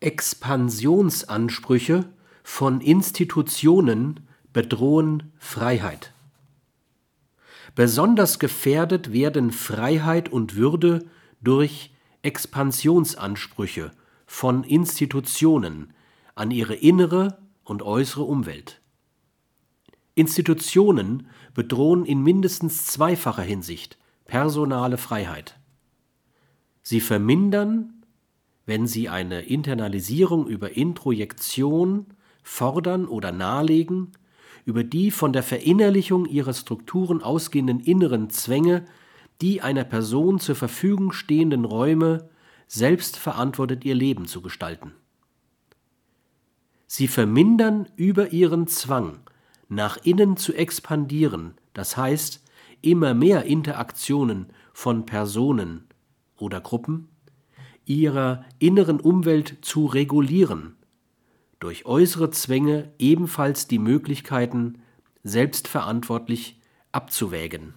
Expansionsansprüche von Institutionen bedrohen Freiheit. Besonders gefährdet werden Freiheit und Würde durch Expansionsansprüche von Institutionen an ihre innere und äußere Umwelt. Institutionen bedrohen in mindestens zweifacher Hinsicht personale Freiheit. Sie vermindern wenn sie eine Internalisierung über Introjektion fordern oder nahelegen, über die von der Verinnerlichung ihrer Strukturen ausgehenden inneren Zwänge, die einer Person zur Verfügung stehenden Räume selbst verantwortet ihr Leben zu gestalten. Sie vermindern über ihren Zwang, nach innen zu expandieren, das heißt, immer mehr Interaktionen von Personen oder Gruppen, ihrer inneren Umwelt zu regulieren, durch äußere Zwänge ebenfalls die Möglichkeiten selbstverantwortlich abzuwägen